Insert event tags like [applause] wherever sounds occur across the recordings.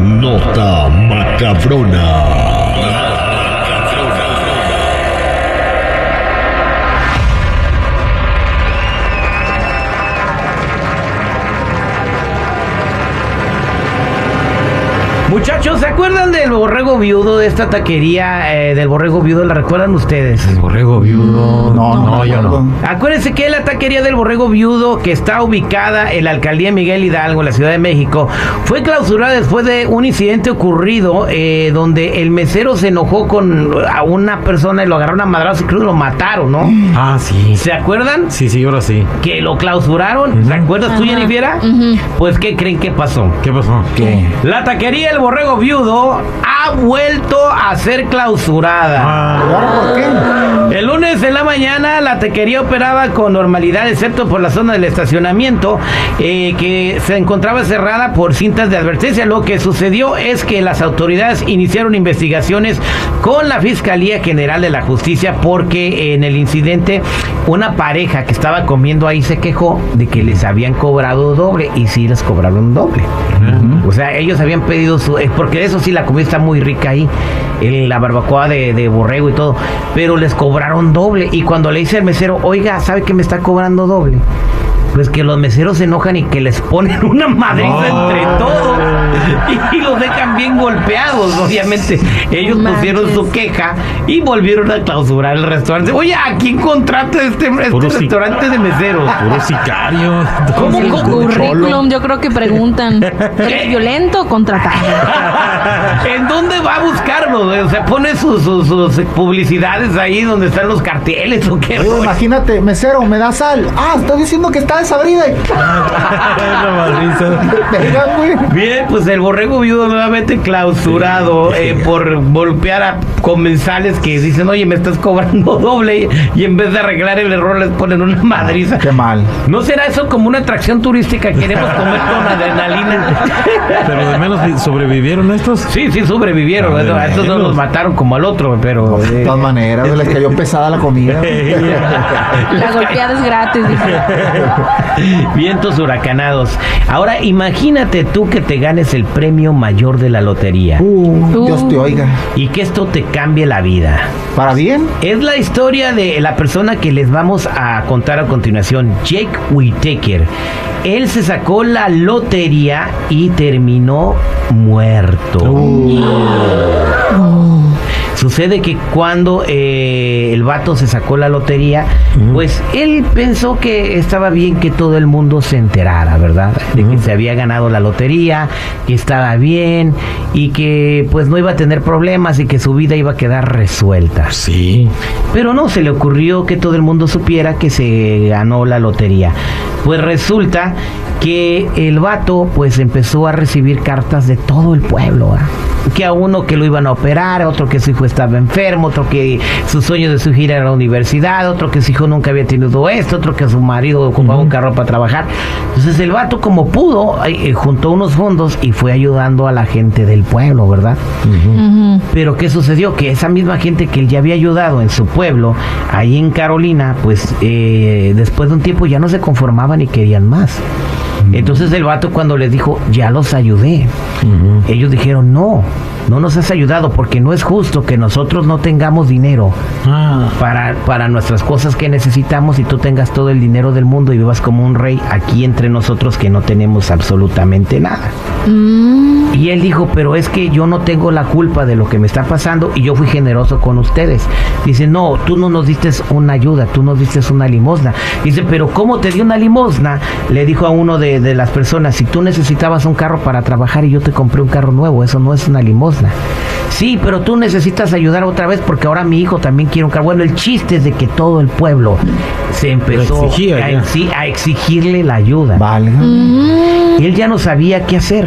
Nota macabrona. Muchachos, ¿se acuerdan del borrego viudo de esta taquería eh, del borrego viudo? ¿La recuerdan ustedes? El borrego viudo. No, no, yo no. Acuérdense que la taquería del borrego viudo, que está ubicada en la alcaldía Miguel Hidalgo, en la Ciudad de México, fue clausurada después de un incidente ocurrido eh, donde el mesero se enojó con a una persona y lo agarraron a madrazos y creo que lo mataron, ¿no? [gasps] Ah, sí. ¿Se acuerdan? Sí, sí, ahora sí. Que lo clausuraron. ¿Te acuerdas tú, Jennifer? Pues, ¿qué creen que pasó? ¿Qué pasó? ¿Qué? La taquería Borrego Viudo ha vuelto a ser clausurada. Ah. El lunes en la mañana la taquería operaba con normalidad, excepto por la zona del estacionamiento, eh, que se encontraba cerrada por cintas de advertencia. Lo que sucedió es que las autoridades iniciaron investigaciones con la Fiscalía General de la Justicia porque en el incidente una pareja que estaba comiendo ahí se quejó de que les habían cobrado doble y sí les cobraron doble. O sea, ellos habían pedido eh, Porque eso sí, la comida está muy rica ahí. el- la barbacoa de, borrego y todo. Pero les cobraron doble. Y cuando le dice el mesero, oiga, ¿sabe que me está cobrando doble? Pues que los meseros se enojan y que les ponen una madriza entre todos. Y, y los dejan bien golpeados, obviamente. Ellos pusieron su queja y volvieron a clausurar el restaurante. Oye, ¿a quién contrata este, este restaurante de meseros? Puro sicario. ¿Cómo, El cómo? currículum, yo creo que preguntan, [laughs] ¿eres violento o contratado? [laughs] ¿En dónde va a buscarlo? O sea, pone sus, sus- sus publicidades ahí donde están los carteles o qué. Oye, imagínate, mesero, me da sal. Ah, estás diciendo que está desabrida. La [laughs] madriza. Venga, güey. Bien, pues el borrego viudo nuevamente clausurado eh, por golpear a comensales que dicen, oye, me estás cobrando doble y en vez de arreglar el error les ponen una madriza. Qué mal. ¿No será eso como una atracción turística? Queremos comer con adrenalina. [laughs] Pero de menos vi- sobrevivieron estos. Sí, sí, sobrevivieron. A estos no los mataron como al otro, pero... De eh, todas maneras, les cayó pesada la comida. [laughs] La golpeada es gratis, dice. [laughs] Vientos huracanados. Ahora imagínate tú que te ganes el premio mayor de la lotería Uh, Dios te oiga. y que esto te cambie la vida. ¿Para bien? Es la historia de la persona que les vamos a contar a continuación, Jake Whittaker. Él se sacó la lotería y terminó muerto. Sucede que cuando eh, el vato se sacó la lotería, pues él pensó que estaba bien que todo el mundo se enterara, ¿verdad? De que se había ganado la lotería, que estaba bien y que pues no iba a tener problemas y que su vida iba a quedar resuelta. Sí. Pero no se le ocurrió que todo el mundo supiera que se ganó la lotería. Pues resulta que el vato pues empezó a recibir cartas de todo el pueblo. ¿ah? Que a uno que lo iban a operar, otro que su hijo estaba enfermo, otro que su sueño de su gira era la universidad, otro que su hijo nunca había tenido esto, otro que su marido ocupaba un carro para trabajar. Entonces el vato como pudo, eh, juntó unos fondos y fue ayudando a la gente del pueblo, ¿verdad? Pero ¿qué sucedió? Que esa misma gente que él ya había ayudado en su pueblo, ahí en Carolina, pues eh, después de un tiempo ya no se conformaban y querían más. Entonces el vato cuando les dijo, ya los ayudé, ellos dijeron, no, no nos has ayudado porque no es justo que nosotros no tengamos dinero Ah. para, para nuestras cosas que necesitamos y tú tengas todo el dinero del mundo y vivas como un rey aquí entre nosotros que no tenemos absolutamente nada. Mm, Y él dijo, pero es que yo no tengo la culpa de lo que me está pasando y yo fui generoso con ustedes. Dice, no, tú no nos diste una ayuda, tú nos diste una limosna. Dice, pero ¿cómo te dio una limosna? Le dijo a uno de, de de las personas, si tú necesitabas un carro para trabajar y yo te compré un carro nuevo, eso no es una limosna. Sí, pero tú necesitas ayudar otra vez porque ahora mi hijo también quiere un carro. Bueno, el chiste es de que todo el pueblo se empezó exigía a, exigirle la ayuda. Valga. Y él ya no sabía qué hacer.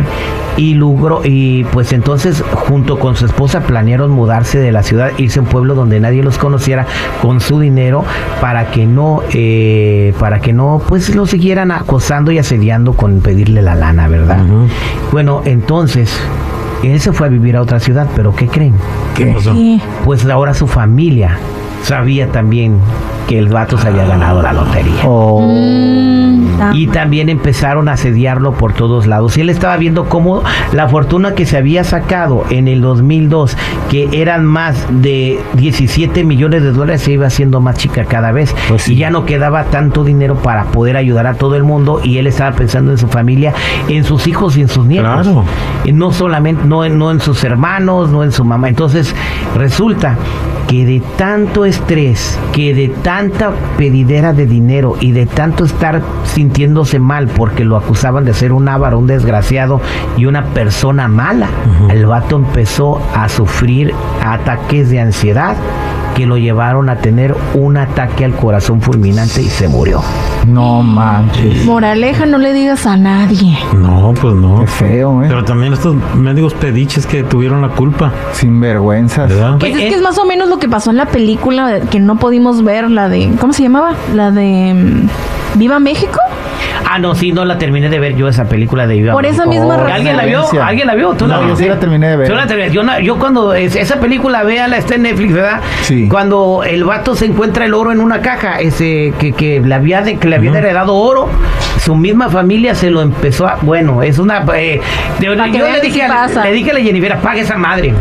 Y logró, y pues entonces junto con su esposa planearon mudarse de la ciudad, irse a un pueblo donde nadie los conociera con su dinero para que no, eh, para que no, pues lo siguieran acosando y asediando con pedirle la lana, ¿verdad? Bueno, entonces él se fue a vivir a otra ciudad, pero ¿qué creen? ¿Qué pasó? Sí. Pues ahora su familia sabía también que el vato se había ganado la lotería. Oh. Mm, Y también empezaron a asediarlo por todos lados. Y él estaba viendo cómo la fortuna que se había sacado en el 2002, que eran más de 17 millones de dólares, se iba haciendo más chica cada vez. Pues sí. Y ya no quedaba tanto dinero para poder ayudar a todo el mundo. Y él estaba pensando en su familia, en sus hijos y en sus nietos. Claro. Y no solamente, no, en- no en sus hermanos, no en su mamá. Entonces, resulta que de tanto estrés, que de tanta pedidera de dinero y de tanto estar sintiéndose mal porque lo acusaban de ser un avaro, un desgraciado y una persona mala, el vato empezó a sufrir ataques de ansiedad que lo llevaron a tener un ataque al corazón fulminante y se murió. No manches. Moraleja, no le digas a nadie. No, pues no. Qué feo, ¿eh? Pero también estos mendigos pediches que tuvieron la culpa, Sin vergüenzas. ¿verdad? Pues ¿Qué es que es? es más o menos lo que pasó en la película que no pudimos ver, la de. ¿Cómo se llamaba? La de. mm, ¿Viva México? Ah, no, sí, no la terminé de ver yo esa película de Viva Por esa México. misma razón. ¿Alguien la vio? ¿Alguien la vio? ¿Tú la No, yo viste? sí la terminé de ver. Yo, la terminé- yo, yo cuando es- esa película, véala, está en Netflix, ¿verdad? Sí. Cuando el vato se encuentra el oro en una caja, ese que, que le había de, que le habían heredado oro, su misma familia se lo empezó a, bueno, es una eh, de- yo le dije, sí a, pasa. le dije a la Jennifer, apague esa madre.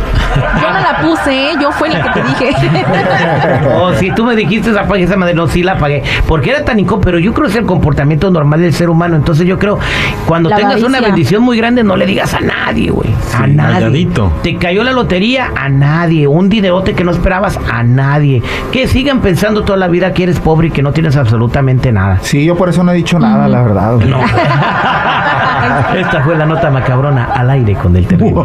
Yo no la puse, ¿eh? yo fue la que te dije. [laughs] O si tú me dijiste apague esa madre, no, sí la apagué. Porque era tan incómodo, pero yo creo que es el comportamiento normal del ser humano. Entonces yo creo, cuando La tengas una bendición muy grande, no le digas a nadie, güey. a nadie. calladito. Te cayó la lotería, a nadie. Un dinerote que no esperabas, a nadie. Que sigan pensando toda la vida que eres pobre y que no tienes absolutamente nada. Sí, yo por eso no he dicho nada, la verdad. No. [laughs] Esta fue la nota macabrona al aire con el terrible.